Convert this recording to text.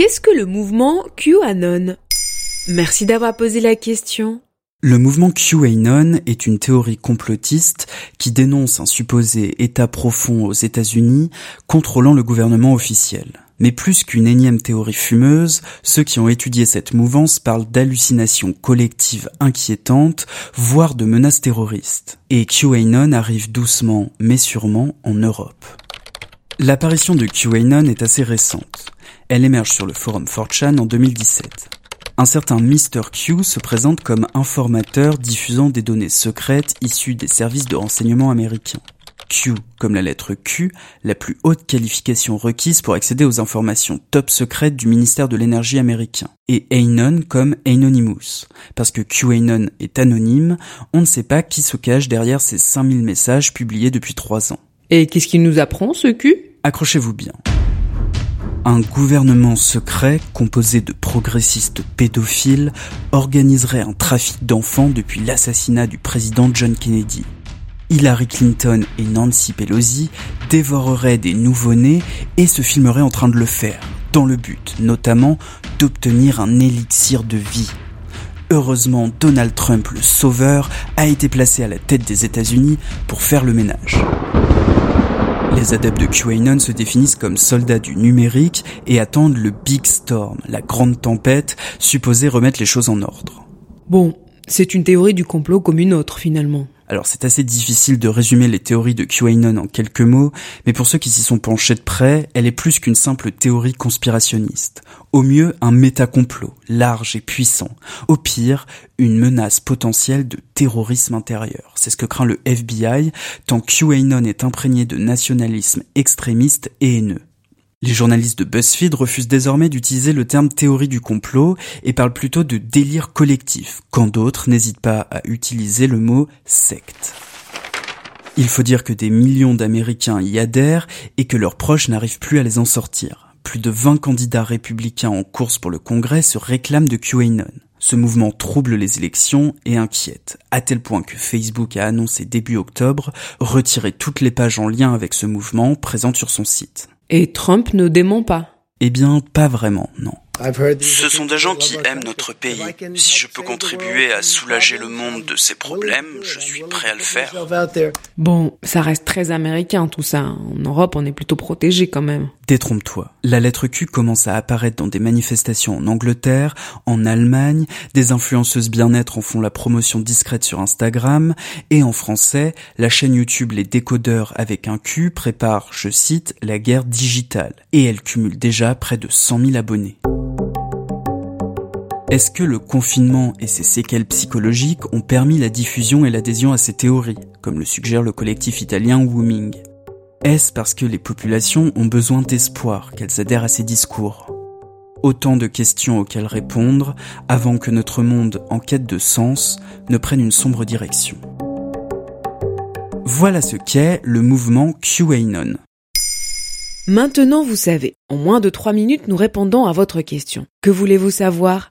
Qu'est-ce que le mouvement QAnon? Merci d'avoir posé la question. Le mouvement QAnon est une théorie complotiste qui dénonce un supposé État profond aux États-Unis contrôlant le gouvernement officiel. Mais plus qu'une énième théorie fumeuse, ceux qui ont étudié cette mouvance parlent d'hallucinations collectives inquiétantes, voire de menaces terroristes. Et QAnon arrive doucement mais sûrement en Europe. L'apparition de QAnon est assez récente. Elle émerge sur le forum 4chan en 2017 un certain Mr. Q se présente comme informateur diffusant des données secrètes issues des services de renseignement américains. Q comme la lettre Q, la plus haute qualification requise pour accéder aux informations top secrètes du ministère de l'énergie américain. Et Anon comme Anonymous. Parce que QAnon est anonyme, on ne sait pas qui se cache derrière ces 5000 messages publiés depuis 3 ans. Et qu'est-ce qu'il nous apprend ce Q? Accrochez-vous bien. Un gouvernement secret composé de progressistes pédophiles organiserait un trafic d'enfants depuis l'assassinat du président John Kennedy. Hillary Clinton et Nancy Pelosi dévoreraient des nouveau-nés et se filmeraient en train de le faire, dans le but notamment d'obtenir un élixir de vie. Heureusement, Donald Trump, le sauveur, a été placé à la tête des États-Unis pour faire le ménage. Les adeptes de QAnon se définissent comme soldats du numérique et attendent le Big Storm, la grande tempête, supposée remettre les choses en ordre. Bon, c'est une théorie du complot comme une autre finalement. Alors c'est assez difficile de résumer les théories de QAnon en quelques mots, mais pour ceux qui s'y sont penchés de près, elle est plus qu'une simple théorie conspirationniste. Au mieux, un métacomplot, large et puissant. Au pire, une menace potentielle de terrorisme intérieur. C'est ce que craint le FBI, tant QAnon est imprégné de nationalisme extrémiste et haineux. Les journalistes de BuzzFeed refusent désormais d'utiliser le terme théorie du complot et parlent plutôt de délire collectif, quand d'autres n'hésitent pas à utiliser le mot secte. Il faut dire que des millions d'Américains y adhèrent et que leurs proches n'arrivent plus à les en sortir. Plus de 20 candidats républicains en course pour le Congrès se réclament de QAnon. Ce mouvement trouble les élections et inquiète, à tel point que Facebook a annoncé début octobre retirer toutes les pages en lien avec ce mouvement présentes sur son site. Et Trump ne dément pas. Eh bien, pas vraiment, non. Ce sont des gens qui aiment notre pays. Si je peux contribuer à soulager le monde de ses problèmes, je suis prêt à le faire. Bon, ça reste très américain tout ça. En Europe, on est plutôt protégé quand même. Détrompe-toi. La lettre Q commence à apparaître dans des manifestations en Angleterre, en Allemagne, des influenceuses bien-être en font la promotion discrète sur Instagram, et en français, la chaîne YouTube Les Décodeurs avec un Q prépare, je cite, la guerre digitale. Et elle cumule déjà près de 100 000 abonnés. Est-ce que le confinement et ses séquelles psychologiques ont permis la diffusion et l'adhésion à ces théories, comme le suggère le collectif italien Wooming Est-ce parce que les populations ont besoin d'espoir qu'elles adhèrent à ces discours? Autant de questions auxquelles répondre avant que notre monde en quête de sens ne prenne une sombre direction. Voilà ce qu'est le mouvement QAnon. Maintenant, vous savez. En moins de 3 minutes, nous répondons à votre question. Que voulez-vous savoir?